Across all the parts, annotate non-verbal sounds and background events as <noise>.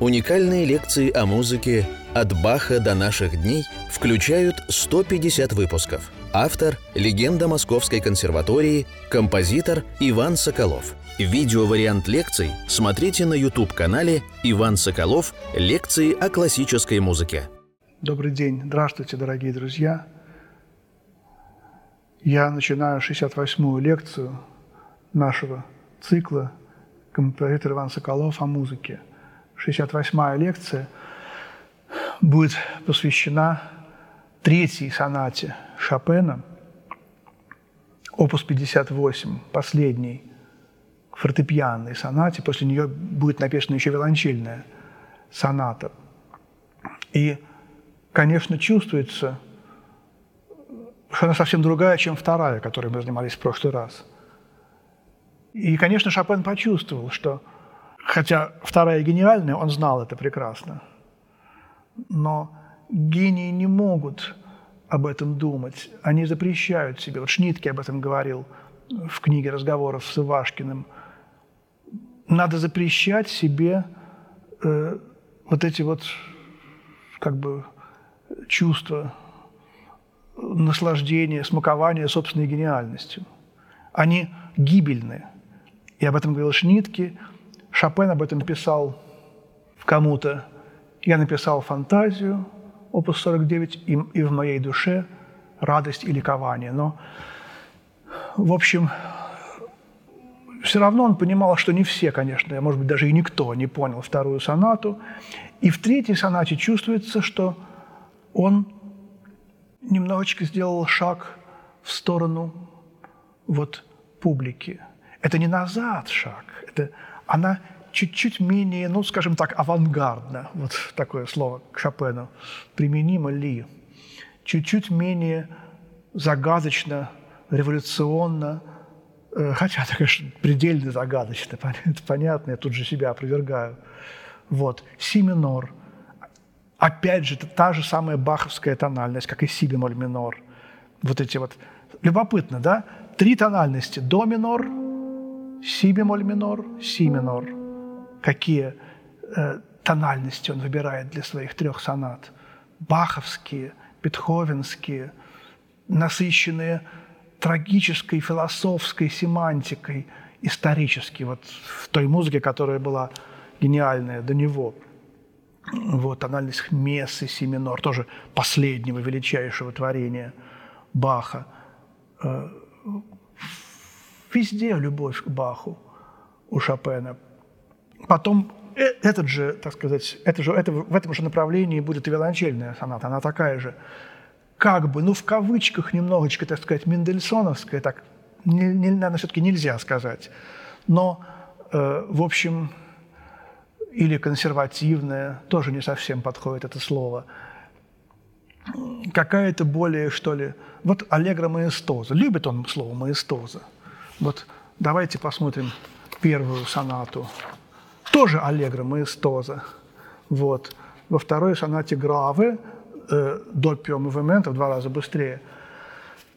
Уникальные лекции о музыке «От Баха до наших дней» включают 150 выпусков. Автор – легенда Московской консерватории, композитор Иван Соколов. Видеовариант лекций смотрите на YouTube-канале «Иван Соколов. Лекции о классической музыке». Добрый день. Здравствуйте, дорогие друзья. Я начинаю 68-ю лекцию нашего цикла «Композитор Иван Соколов о музыке». 68-я лекция будет посвящена третьей сонате Шопена, опус 58, последней фортепианной сонате. После нее будет написана еще виолончельная соната. И, конечно, чувствуется, что она совсем другая, чем вторая, которой мы занимались в прошлый раз. И, конечно, Шопен почувствовал, что Хотя вторая гениальная, он знал это прекрасно. Но гении не могут об этом думать. Они запрещают себе. Вот Шнитке об этом говорил в книге разговоров с Ивашкиным. Надо запрещать себе э, вот эти вот как бы чувства наслаждения, смакования собственной гениальностью. Они гибельны. И об этом говорил Шнитке – Шопен об этом писал кому-то. Я написал фантазию, опус 49, и, и в моей душе радость и ликование. Но, в общем, все равно он понимал, что не все, конечно, может быть, даже и никто не понял вторую сонату. И в третьей сонате чувствуется, что он немножечко сделал шаг в сторону вот публики. Это не назад шаг, это она чуть-чуть менее, ну, скажем так, авангардна, вот такое слово к Шопену, применимо ли, чуть-чуть менее загадочно, революционно, э, хотя это, конечно, предельно загадочно, это понятно, я тут же себя опровергаю. Вот, си минор. Опять же, это та же самая баховская тональность, как и си бемоль минор. Вот эти вот. Любопытно, да? Три тональности. До минор, си бемоль минор, си минор. Какие э, тональности он выбирает для своих трех сонат. Баховские, бетховенские, насыщенные трагической, философской семантикой, исторически, вот в той музыке, которая была гениальная до него. Вот, тональность мессы, си минор, тоже последнего величайшего творения Баха э, Везде любовь к Баху у Шопена. Потом э, этот же, так сказать, это же, это, в этом же направлении будет и виолончельная соната, она такая же, как бы, ну, в кавычках немножечко, так сказать, мендельсоновская, так, не, не, наверное, все-таки нельзя сказать, но, э, в общем, или консервативная, тоже не совсем подходит это слово, какая-то более, что ли, вот аллегро маэстоза, любит он слово маэстоза – вот давайте посмотрим первую сонату. Тоже аллегро маэстоза. Вот. Во второй сонате Гравы э, допио мувимента в два раза быстрее.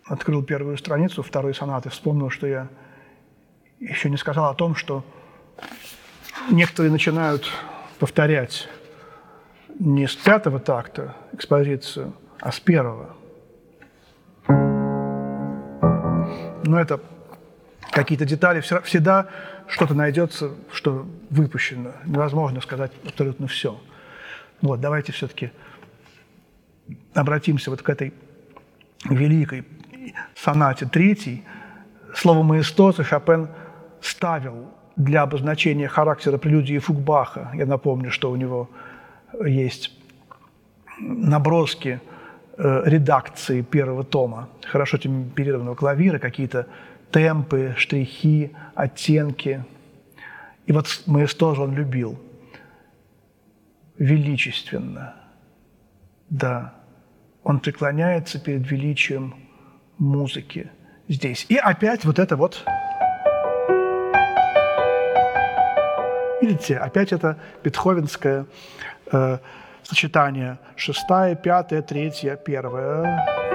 Открыл первую страницу второй сонаты, вспомнил, что я еще не сказал о том, что некоторые начинают повторять не с пятого такта экспозицию, а с первого. Но это какие-то детали, всегда что-то найдется, что выпущено. Невозможно сказать абсолютно все. Вот, давайте все-таки обратимся вот к этой великой сонате третьей. Слово «маэстоса» Шопен ставил для обозначения характера прелюдии Фугбаха. Я напомню, что у него есть наброски э, редакции первого тома хорошо темперированного клавира, какие-то темпы, штрихи, оттенки. И вот маэстро он любил. Величественно. Да. Он преклоняется перед величием музыки здесь. И опять вот это вот... Видите, опять это бетховенское э, сочетание. Шестая, пятая, третья, первая.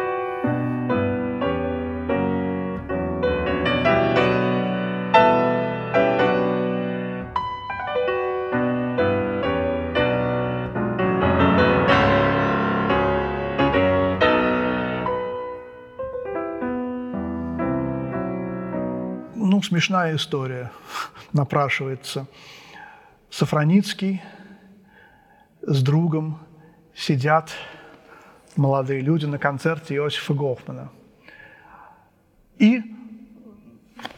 Смешная история <laughs> напрашивается. Сафроницкий с другом сидят молодые люди на концерте Иосифа Гофмана. И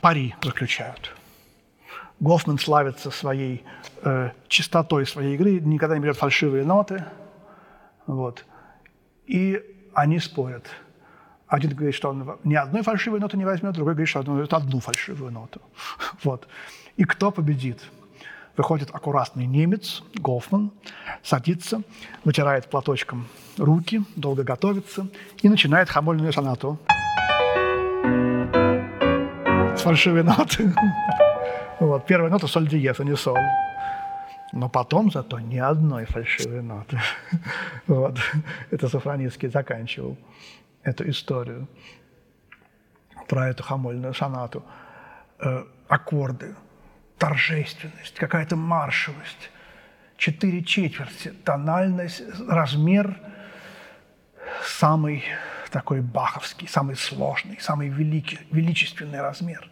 пари заключают. Гофман славится своей э, чистотой своей игры, никогда не берет фальшивые ноты. Вот. И они спорят. Один говорит, что он ни одной фальшивой ноты не возьмет, другой говорит, что он возьмет одну фальшивую ноту. <laughs> Вот. И кто победит? Выходит аккуратный немец, Гофман, садится, вытирает платочком руки, долго готовится и начинает хамольную сонату. С фальшивой ноты. <laughs> Вот. Первая нота соль диез, а не соль. Но потом зато ни одной фальшивой ноты. <laughs> Вот. Это Сафроницкий заканчивал эту историю про эту хамольную сонату. Э, аккорды, торжественность, какая-то маршевость, четыре четверти, тональность, размер самый такой баховский, самый сложный, самый великий, величественный размер.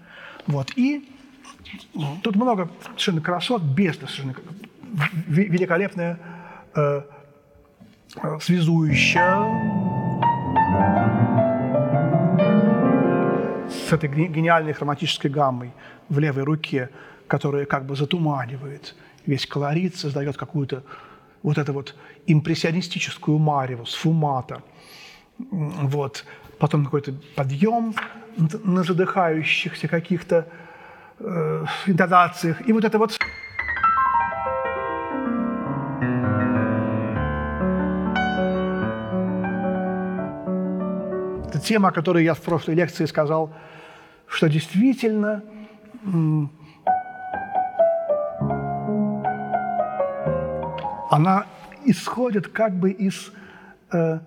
Вот. И тут много совершенно красот, бездна совершенно великолепная э, связующая этой гениальной хроматической гаммой в левой руке, которая как бы затуманивает весь колорит, создает какую-то вот эту вот импрессионистическую мареву, сфумата. Вот. Потом какой-то подъем на задыхающихся каких-то э, интонациях. И вот это вот тема, о которой я в прошлой лекции сказал, что действительно она исходит как бы из э,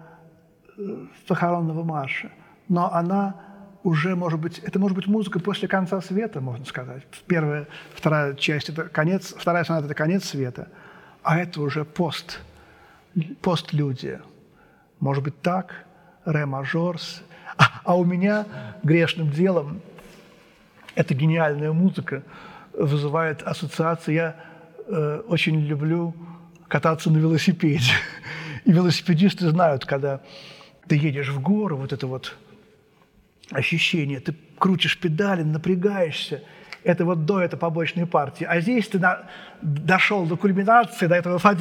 похоронного марша, но она уже, может быть, это может быть музыка после конца света, можно сказать. Первая, вторая часть – это конец, вторая соната – это конец света, а это уже пост, постлюдия. Может быть так, ре мажор, а, а у меня грешным делом эта гениальная музыка вызывает ассоциации. Я э, очень люблю кататься на велосипеде. <laughs> И велосипедисты знают, когда ты едешь в гору, вот это вот ощущение, ты крутишь педали, напрягаешься, это вот до этой побочной партии. А здесь ты на, дошел до кульминации, до этого фа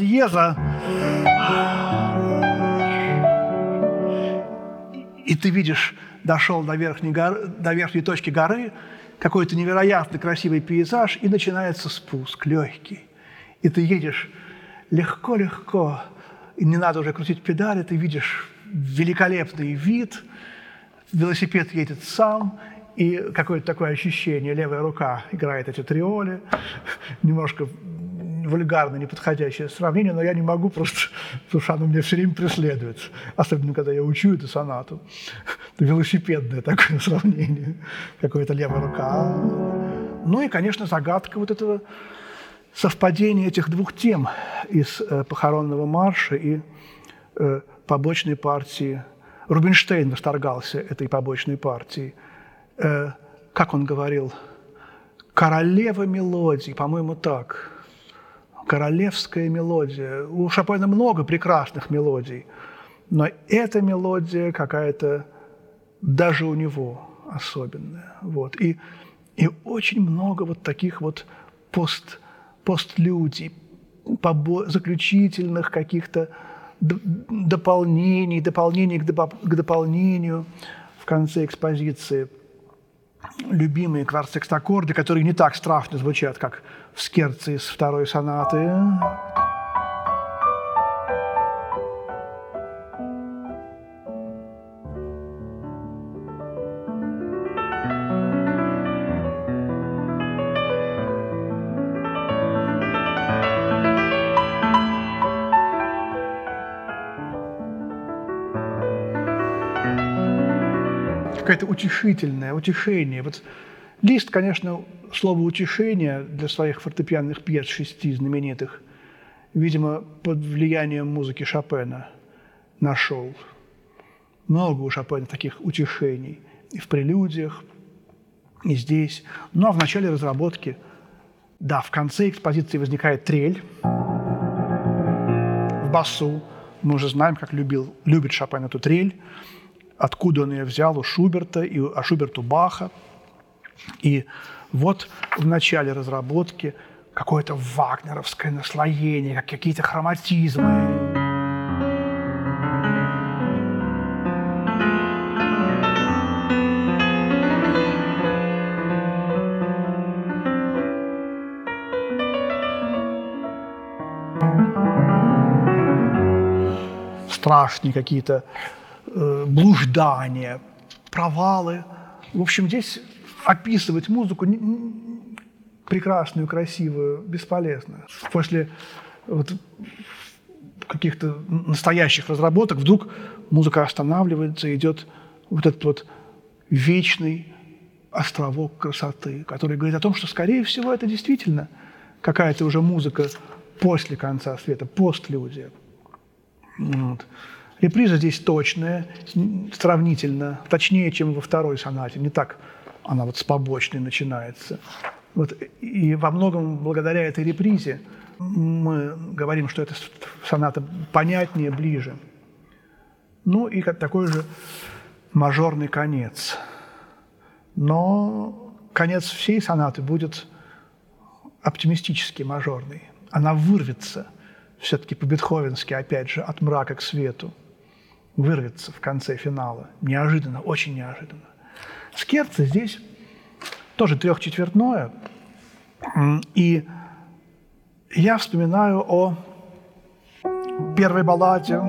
и ты видишь, дошел до верхней, горы, до верхней точки горы, какой-то невероятно красивый пейзаж, и начинается спуск легкий. И ты едешь легко-легко, и не надо уже крутить педали, ты видишь великолепный вид, велосипед едет сам, и какое-то такое ощущение, левая рука играет эти триоли, <laughs> немножко вульгарно, неподходящее сравнение, но я не могу просто, <laughs> потому что оно мне все время преследует. Особенно, когда я учу эту сонату. Это велосипедное такое <laughs> сравнение. Какая-то левая рука. Ну и, конечно, загадка вот этого совпадения этих двух тем из э, похоронного марша и э, побочной партии. Рубинштейн восторгался этой побочной партией. Э, как он говорил, королева мелодий, по-моему, так – королевская мелодия. У Шопена много прекрасных мелодий, но эта мелодия какая-то даже у него особенная. Вот. И, и очень много вот таких вот пост, постлюдий, побо, заключительных каких-то дополнений, дополнений к, доп, к дополнению в конце экспозиции. Любимые кварцекстаккорды, которые не так страшно звучат, как в скерце из второй сонаты. Утешительное, утешение. Вот Лист, конечно, слово «утешение» для своих фортепианных пьес шести знаменитых, видимо, под влиянием музыки Шопена нашел. Много у Шопена таких утешений и в прелюдиях, и здесь. Ну а в начале разработки, да, в конце экспозиции возникает трель в басу. Мы уже знаем, как любил, любит Шопен эту трель, откуда он ее взял у Шуберта, и, а Шуберт у Баха. И вот в начале разработки какое-то вагнеровское наслоение, как какие-то хроматизмы. страшные какие-то блуждания, провалы. В общем, здесь описывать музыку прекрасную, красивую, бесполезно. После вот каких-то настоящих разработок вдруг музыка останавливается, идет вот этот вот вечный островок красоты, который говорит о том, что, скорее всего, это действительно какая-то уже музыка после конца света, постлюдия. Вот. Реприза здесь точная, сравнительно, точнее, чем во второй сонате. Не так она вот с побочной начинается. Вот, и во многом благодаря этой репризе мы говорим, что эта соната понятнее, ближе. Ну и как такой же мажорный конец. Но конец всей сонаты будет оптимистически мажорный. Она вырвется все-таки по-бетховенски, опять же, от мрака к свету. Вырвется в конце финала. Неожиданно, очень неожиданно. Скерца здесь тоже трехчетвертное. И я вспоминаю о первой балладе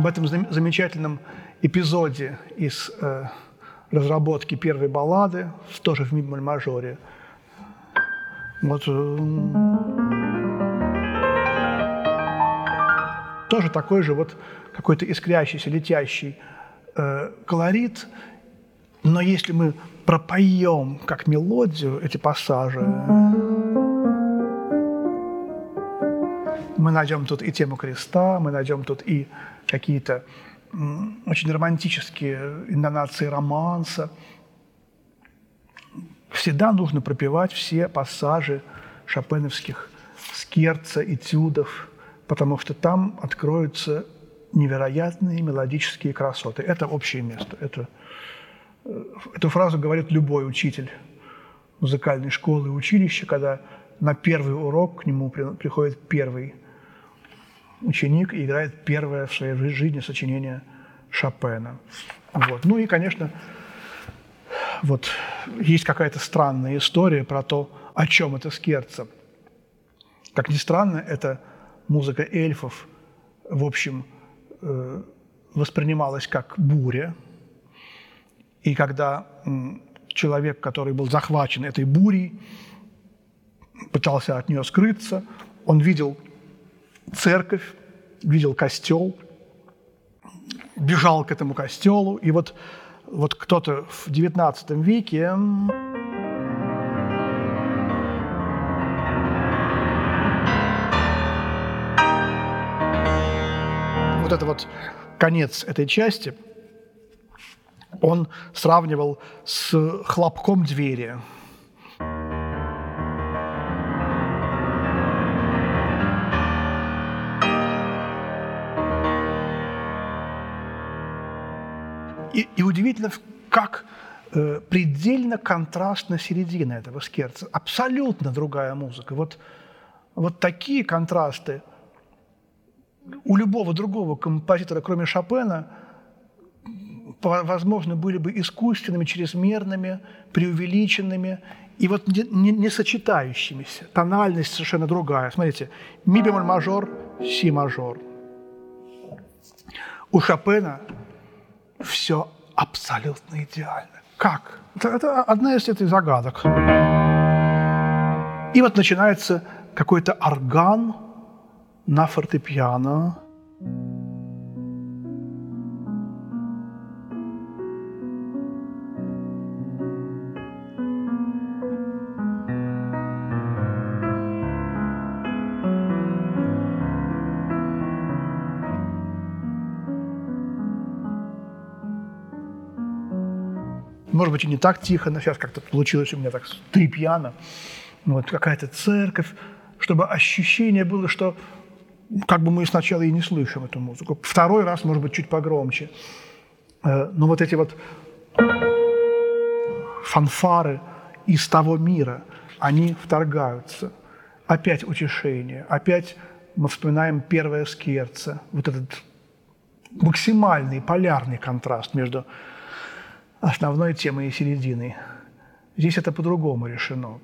об этом замечательном эпизоде из э, разработки первой баллады, тоже в ми мажоре. Вот э, тоже такой же вот какой-то искрящийся, летящий э, колорит. Но если мы пропоем как мелодию эти пассажи, мы найдем тут и тему креста, мы найдем тут и какие-то очень романтические интонации романса. Всегда нужно пропевать все пассажи шопеновских скерца, этюдов, потому что там откроются невероятные мелодические красоты. Это общее место. Это, э, эту фразу говорит любой учитель музыкальной школы и училища, когда на первый урок к нему приходит первый ученик и играет первое в своей жизни сочинение Шопена. Вот. Ну и, конечно, вот есть какая-то странная история про то, о чем это скерца. Как ни странно, это музыка эльфов, в общем, э, воспринималась как буря. И когда человек, который был захвачен этой бурей, пытался от нее скрыться, он видел церковь, видел костел, бежал к этому костелу, и вот, вот кто-то в XIX веке вот это вот конец этой части, он сравнивал с хлопком двери. И, и удивительно, как э, предельно контрастна середина этого скерца. Абсолютно другая музыка. Вот, вот такие контрасты у любого другого композитора, кроме Шопена, возможно, были бы искусственными, чрезмерными, преувеличенными и вот не, не, не сочетающимися. Тональность совершенно другая. Смотрите, ми бемоль мажор, си мажор. У Шопена все абсолютно идеально. Как? Это, это одна из этих загадок. И вот начинается какой-то орган на фортепиано. Может быть, и не так тихо, но сейчас как-то получилось у меня так три пьяна. Вот какая-то церковь, чтобы ощущение было, что как бы мы сначала и не слышим эту музыку. Второй раз, может быть, чуть погромче. Э, но вот эти вот фанфары из того мира, они вторгаются. Опять утешение, опять мы вспоминаем первое скерце, вот этот максимальный полярный контраст между основной темой и серединой. Здесь это по-другому решено.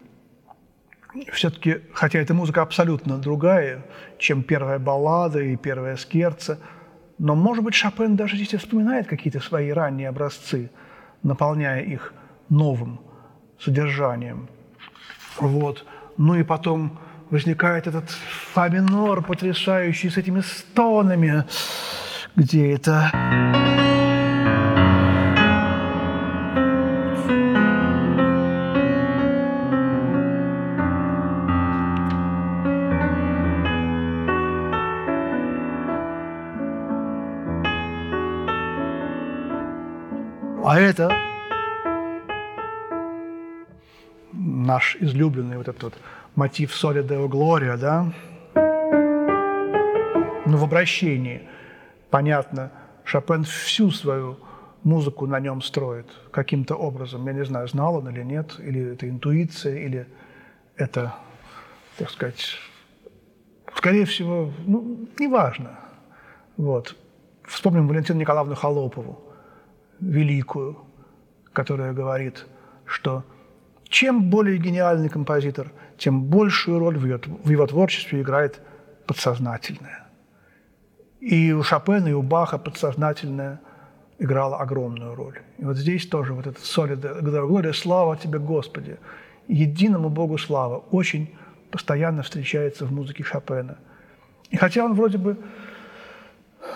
Все-таки, хотя эта музыка абсолютно другая, чем первая баллада и первая скерца, но, может быть, Шопен даже здесь вспоминает какие-то свои ранние образцы, наполняя их новым содержанием. Вот. Ну и потом возникает этот фа минор, потрясающий с этими стонами, где это... это наш излюбленный вот этот вот мотив «Соли Део Глория», да? Ну, в обращении, понятно, Шопен всю свою музыку на нем строит каким-то образом. Я не знаю, знал он или нет, или это интуиция, или это, так сказать, скорее всего, ну, неважно. Вот. Вспомним Валентину Николаевну Холопову великую, которая говорит, что чем более гениальный композитор, тем большую роль в его, в его творчестве играет подсознательное. И у Шопена, и у Баха подсознательное играло огромную роль. И вот здесь тоже вот этот солида, Глория, слава тебе, Господи, единому Богу слава, очень постоянно встречается в музыке Шопена. И хотя он вроде бы,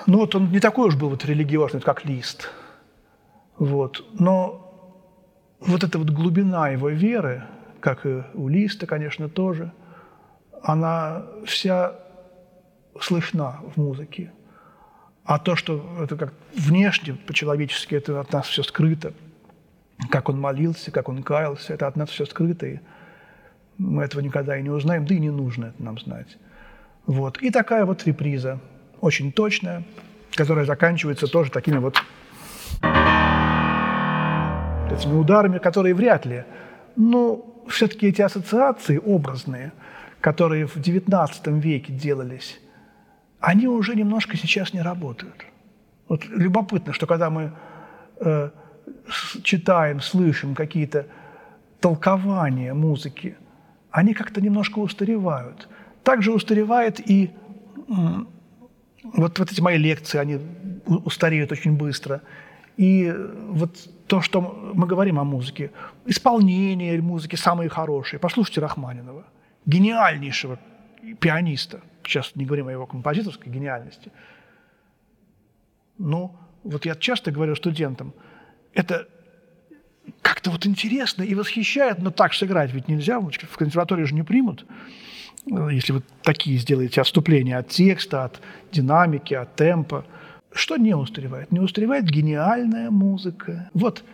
ну вот он не такой уж был вот религиозный, как Лист – вот. Но вот эта вот глубина его веры, как и у Листа, конечно, тоже, она вся слышна в музыке. А то, что это как внешне, по-человечески, это от нас все скрыто. Как он молился, как он каялся, это от нас все скрыто. И мы этого никогда и не узнаем, да и не нужно это нам знать. Вот. И такая вот реприза, очень точная, которая заканчивается тоже такими вот этими ударами, которые вряд ли. Но все-таки эти ассоциации образные, которые в XIX веке делались, они уже немножко сейчас не работают. Вот любопытно, что когда мы э, читаем, слышим какие-то толкования музыки, они как-то немножко устаревают. Также устаревает и вот, вот эти мои лекции, они устареют очень быстро. И вот то, что мы говорим о музыке, исполнение музыки самые хорошие. Послушайте Рахманинова, гениальнейшего пианиста. Сейчас не говорим о его композиторской гениальности. Но вот я часто говорю студентам, это как-то вот интересно и восхищает, но так сыграть ведь нельзя, в консерватории же не примут. Если вы такие сделаете отступления от текста, от динамики, от темпа – что не устаревает? Не устаревает гениальная музыка. Вот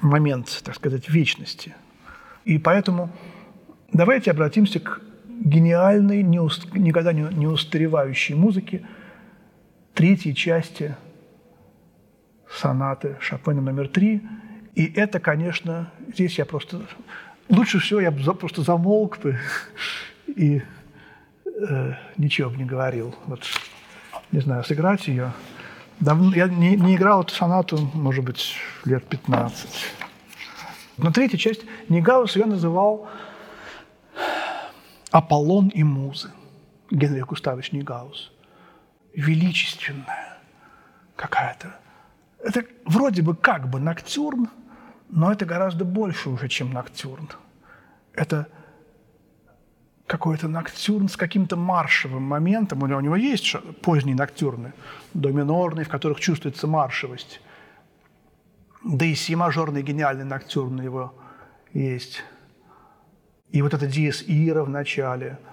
момент, так сказать, вечности. И поэтому давайте обратимся к гениальной, не уст... никогда не устаревающей музыке третьей части сонаты Шопена номер три. И это, конечно, здесь я просто... Лучше всего я просто замолк бы <laughs> и э, ничего бы не говорил. Вот не знаю, сыграть ее. Давно, я не, не играл эту сонату, может быть, лет 15. Но третья часть Нигаус ее называл «Аполлон и музы». Генрих Густавович Нигаус. Величественная какая-то. Это вроде бы как бы ноктюрн, но это гораздо больше уже, чем ноктюрн. Это какой-то ноктюрн с каким-то маршевым моментом. У него, есть поздние ноктюрны, до минорные, в которых чувствуется маршевость. Да и си-мажорный гениальный ноктюрн у него есть. И вот это диез ира в начале –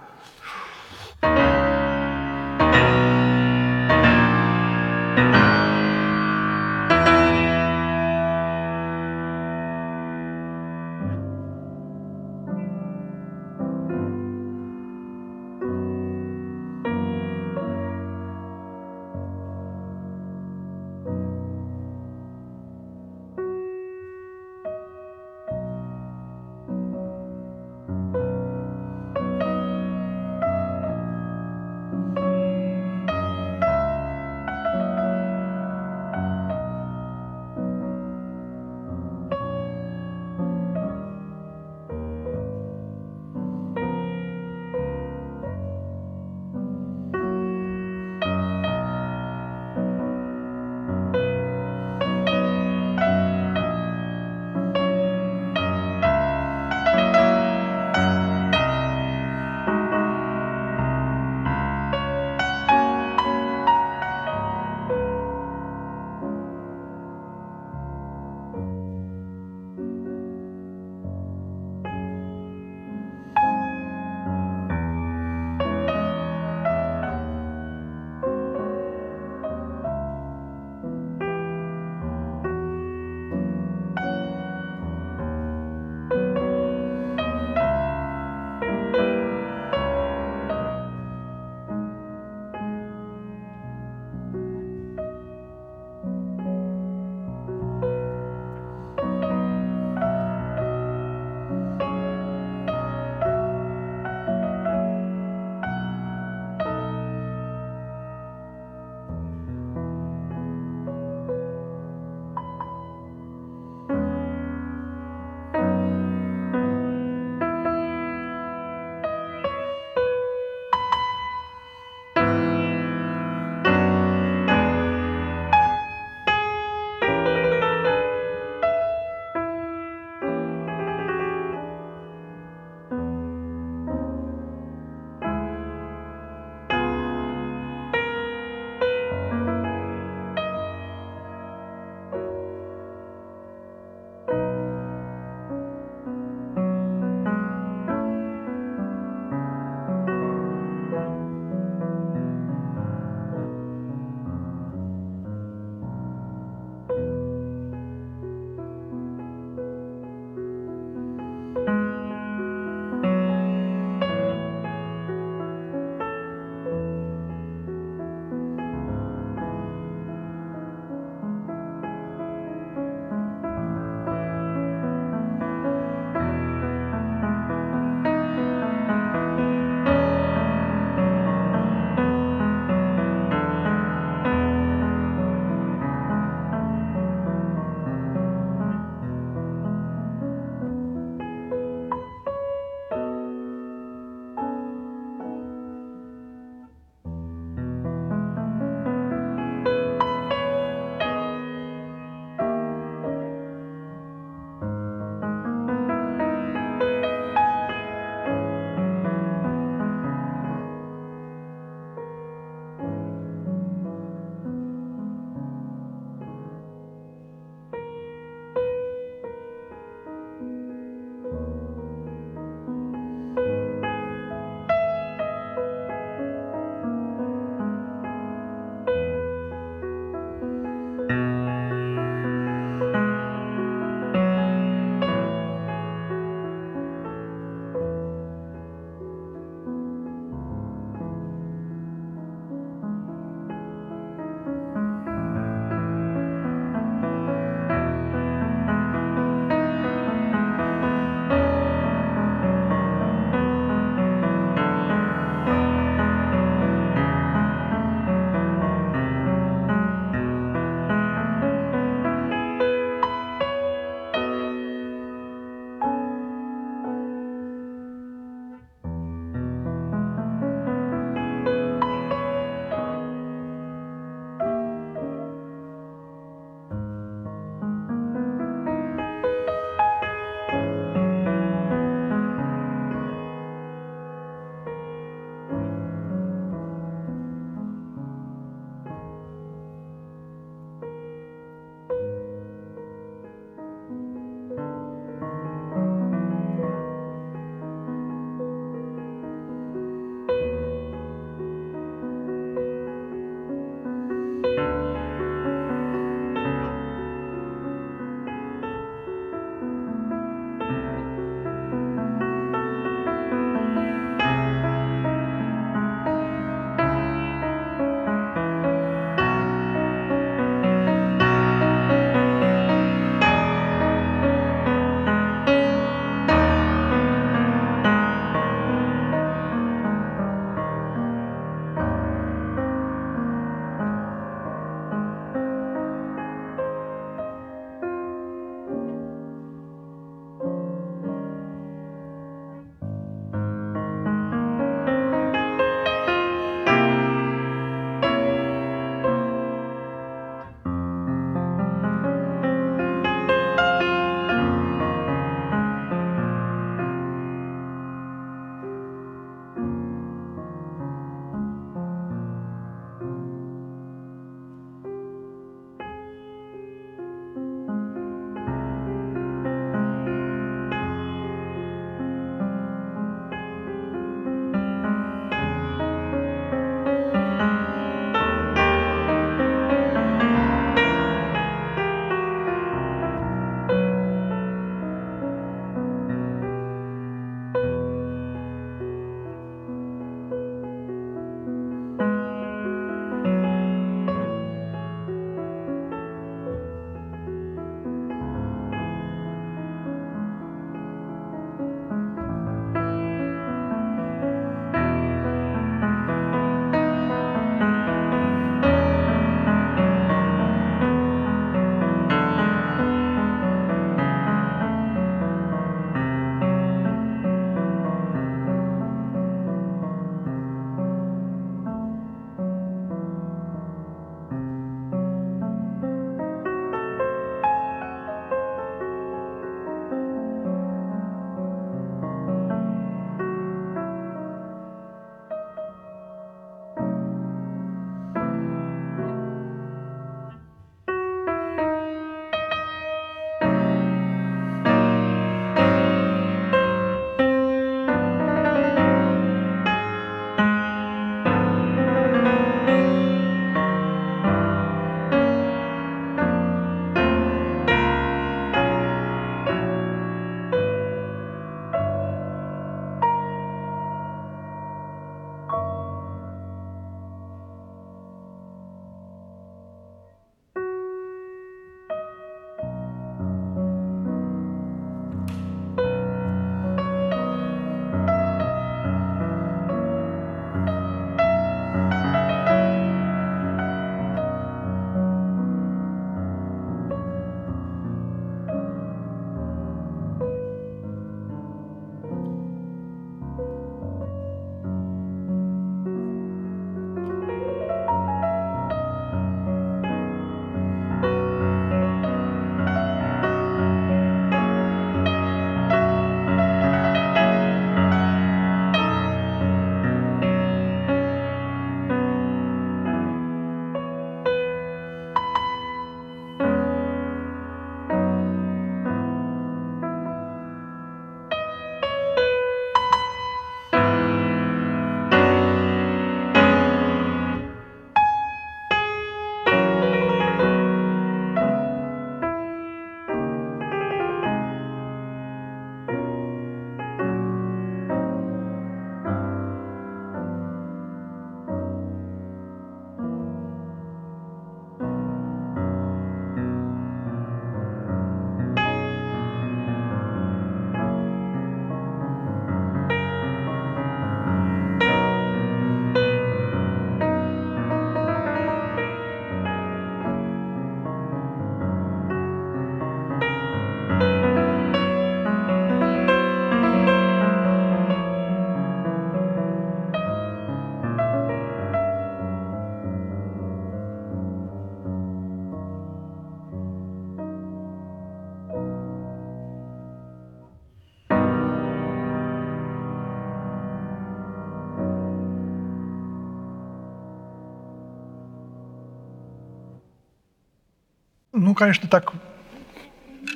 ну, конечно, так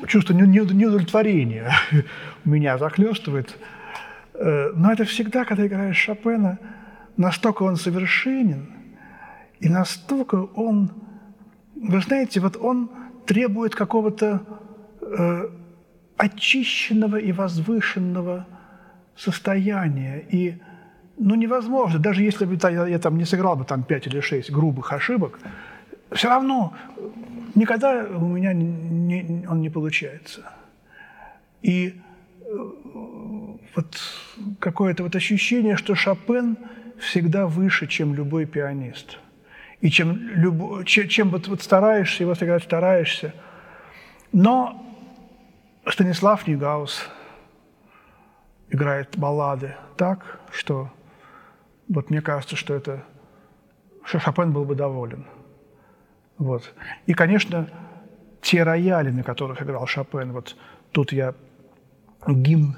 чувство неудовлетворения <laughs> меня захлестывает. Э, но это всегда, когда играешь Шопена, настолько он совершенен, и настолько он, вы знаете, вот он требует какого-то э, очищенного и возвышенного состояния. И ну, невозможно, даже если бы я, я там не сыграл бы там 5 или 6 грубых ошибок, все равно никогда у меня не, он не получается. И э, вот какое-то вот ощущение, что Шопен всегда выше, чем любой пианист. И чем, люб, чем, чем вот, вот стараешься, его сыграть стараешься. Но Станислав Ньюгаус играет баллады так, что вот мне кажется, что это что Шопен был бы доволен. Вот. И, конечно, те рояли, на которых играл Шопен, вот тут я гимн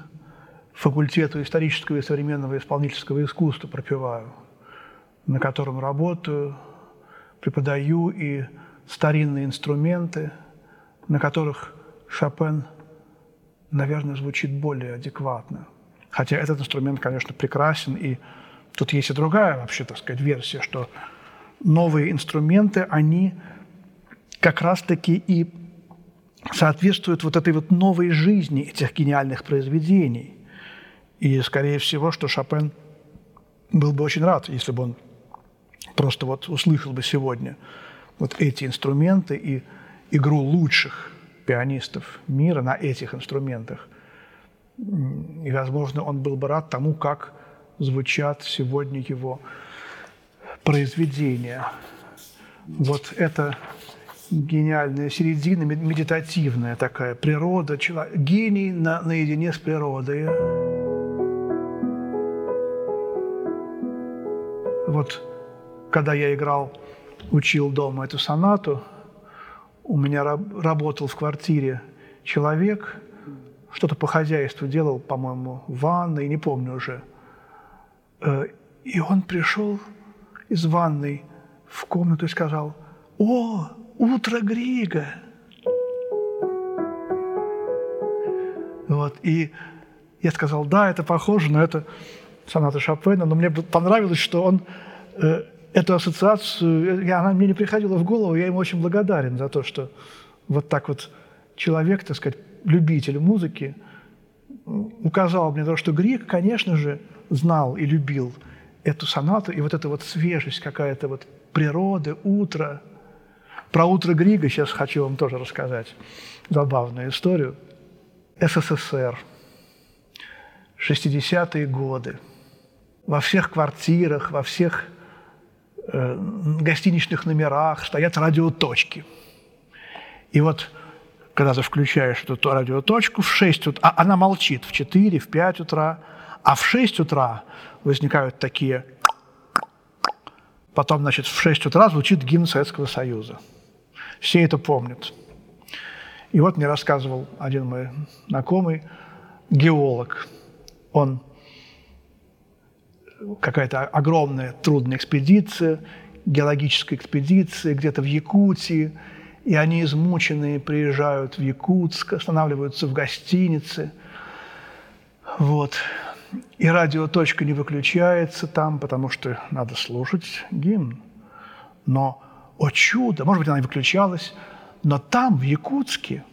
факультету исторического и современного исполнительского искусства пропеваю, на котором работаю, преподаю и старинные инструменты, на которых Шопен, наверное, звучит более адекватно. Хотя этот инструмент, конечно, прекрасен, и тут есть и другая, вообще, так сказать, версия, что новые инструменты, они как раз-таки и соответствуют вот этой вот новой жизни этих гениальных произведений. И, скорее всего, что Шопен был бы очень рад, если бы он просто вот услышал бы сегодня вот эти инструменты и игру лучших пианистов мира на этих инструментах. И, возможно, он был бы рад тому, как звучат сегодня его произведения. Вот это гениальная середина, медитативная такая природа, человек, гений на, наедине с природой. Вот когда я играл, учил дома эту сонату, у меня раб, работал в квартире человек, что-то по хозяйству делал, по-моему, в ванной, не помню уже. Э, и он пришел из ванной в комнату и сказал, «О, утро Грига!» Вот, и я сказал, да, это похоже на это соната Шопена, но мне понравилось, что он э, эту ассоциацию, я, она мне не приходила в голову, я ему очень благодарен за то, что вот так вот человек, так сказать, любитель музыки, указал мне то, что Грик, конечно же, знал и любил эту сонату, и вот эта вот свежесть какая-то вот природы, утро. Про утро Грига сейчас хочу вам тоже рассказать забавную историю. СССР, 60-е годы. Во всех квартирах, во всех э, гостиничных номерах стоят радиоточки. И вот когда ты включаешь эту радиоточку в 6 утра, а она молчит в 4, в 5 утра, а в 6 утра возникают такие... Потом, значит, в 6 утра звучит гимн Советского Союза. Все это помнят. И вот мне рассказывал один мой знакомый, геолог. Он какая-то огромная трудная экспедиция, геологическая экспедиция где-то в Якутии, и они измученные приезжают в Якутск, останавливаются в гостинице. Вот. И радиоточка не выключается там, потому что надо слушать гимн. Но, о чудо, может быть, она и выключалась, но там, в Якутске,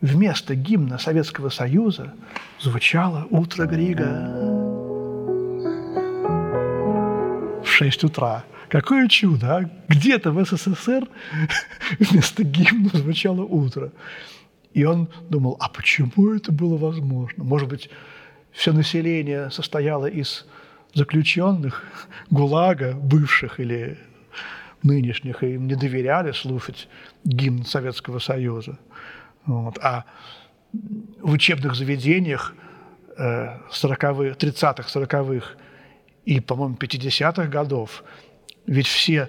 вместо гимна Советского Союза звучало «Утро Грига» в 6 утра. Какое чудо, а? Где-то в СССР <laughs> вместо гимна звучало «Утро». И он думал, а почему это было возможно? Может быть, все население состояло из заключенных ГУЛАГа, бывших или нынешних, и им не доверяли слушать гимн Советского Союза. Вот. А в учебных заведениях 40-х, 30-х, 40-х и, по-моему, 50-х годов ведь все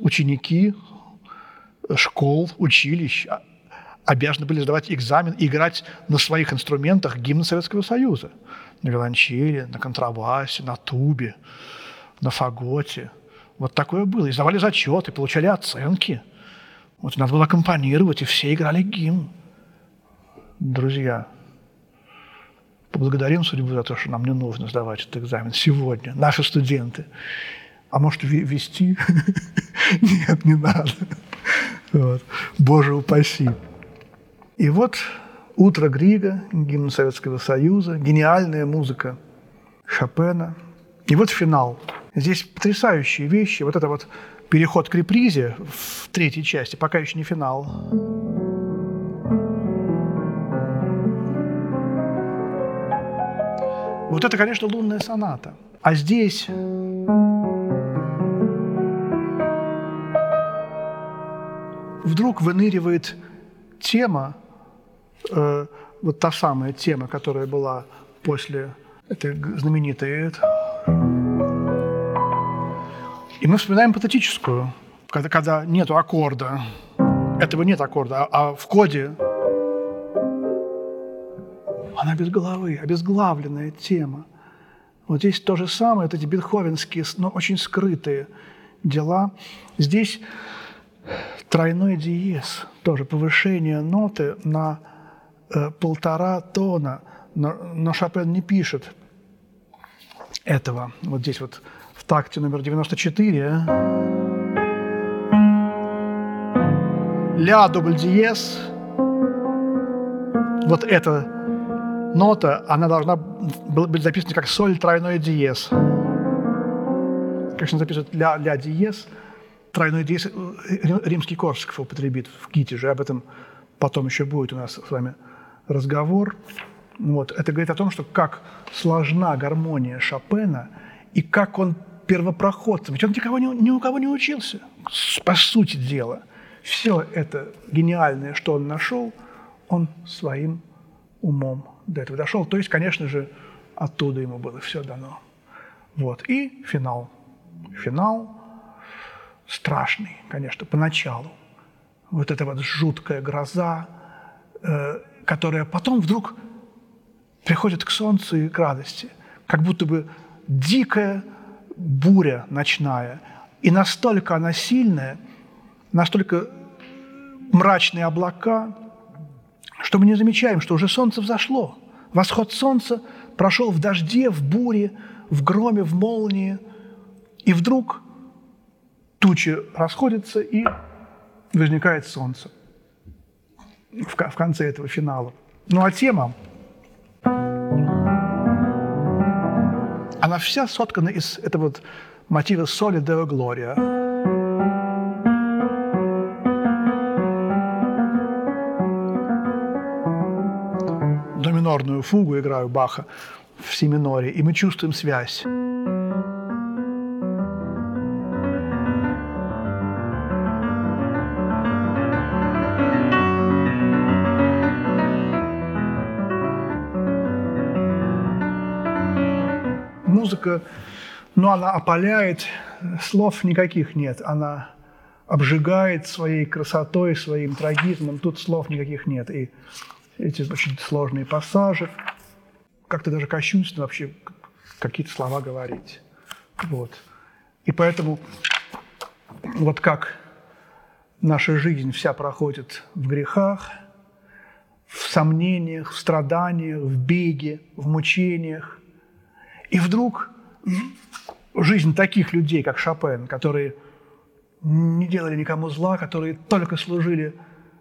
ученики школ, училищ обязаны были сдавать экзамен и играть на своих инструментах гимн Советского Союза. На виолончели, на контрабасе, на тубе, на фаготе. Вот такое было. И сдавали зачеты, получали оценки. Вот надо было аккомпанировать, и все играли гимн. Друзья, поблагодарим судьбу за то, что нам не нужно сдавать этот экзамен сегодня, наши студенты. А может, вести? <laughs> Нет, не надо. Боже упаси. И вот «Утро Грига», гимн Советского Союза, гениальная музыка Шопена. И вот финал. Здесь потрясающие вещи. Вот это вот переход к репризе в третьей части, пока еще не финал. Вот это, конечно, лунная соната. А здесь вдруг выныривает тема, э, вот та самая тема, которая была после этой знаменитой и мы вспоминаем патетическую, когда, когда нет аккорда. Этого нет аккорда, а, а в коде она без головы, обезглавленная тема. Вот здесь то же самое, вот эти бетховенские, но очень скрытые дела. Здесь тройной диез, тоже повышение ноты на э, полтора тона, но, но Шопен не пишет этого. Вот здесь вот в такте номер 94. Ля дубль диез. Вот эта нота, она должна быть записана как соль тройной диез. Конечно, записывают ля, ля диез, тройной диез римский Корсаков употребит в Ките же. Об этом потом еще будет у нас с вами разговор. Вот. Это говорит о том, что как сложна гармония Шопена и как он первопроходцем. Ведь он никого не, ни у кого не учился, по сути дела. Все это гениальное, что он нашел, он своим умом до этого дошел. То есть, конечно же, оттуда ему было все дано. Вот. И финал. Финал страшный, конечно, поначалу. Вот эта вот жуткая гроза, э, которая потом вдруг приходит к солнцу и к радости. Как будто бы дикая буря ночная. И настолько она сильная, настолько мрачные облака, что мы не замечаем, что уже солнце взошло. Восход солнца прошел в дожде, в буре, в громе, в молнии. И вдруг тучи расходятся, и возникает солнце в конце этого финала. Ну а тема она вся соткана из этого вот мотива соли Део Глория. До минорную фугу играю Баха в си миноре, и мы чувствуем связь. Музыка, но она опаляет, слов никаких нет, она обжигает своей красотой, своим трагизмом, тут слов никаких нет. И эти очень сложные пассажи, как-то даже кощунственно вообще какие-то слова говорить. Вот. И поэтому вот как наша жизнь вся проходит в грехах, в сомнениях, в страданиях, в беге, в мучениях, и вдруг жизнь таких людей, как Шопен, которые не делали никому зла, которые только служили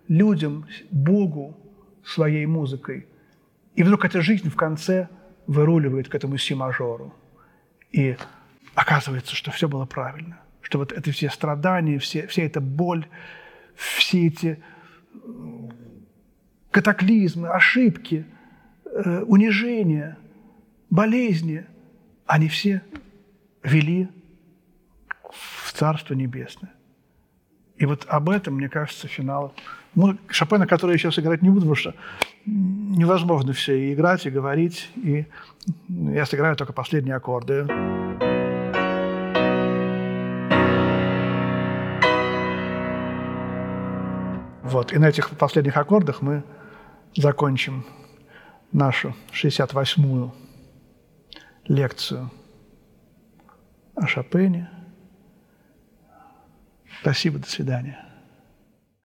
людям, Богу своей музыкой. И вдруг эта жизнь в конце выруливает к этому си-мажору. И оказывается, что все было правильно. Что вот это все страдания, все, вся эта боль, все эти катаклизмы, ошибки, э, унижения, болезни – они все вели в Царство Небесное. И вот об этом, мне кажется, финал. Ну, Шопена, который я сейчас играть не буду, потому что невозможно все и играть, и говорить. И я сыграю только последние аккорды. Вот. И на этих последних аккордах мы закончим нашу 68-ю лекцию о Шопене. Спасибо, до свидания.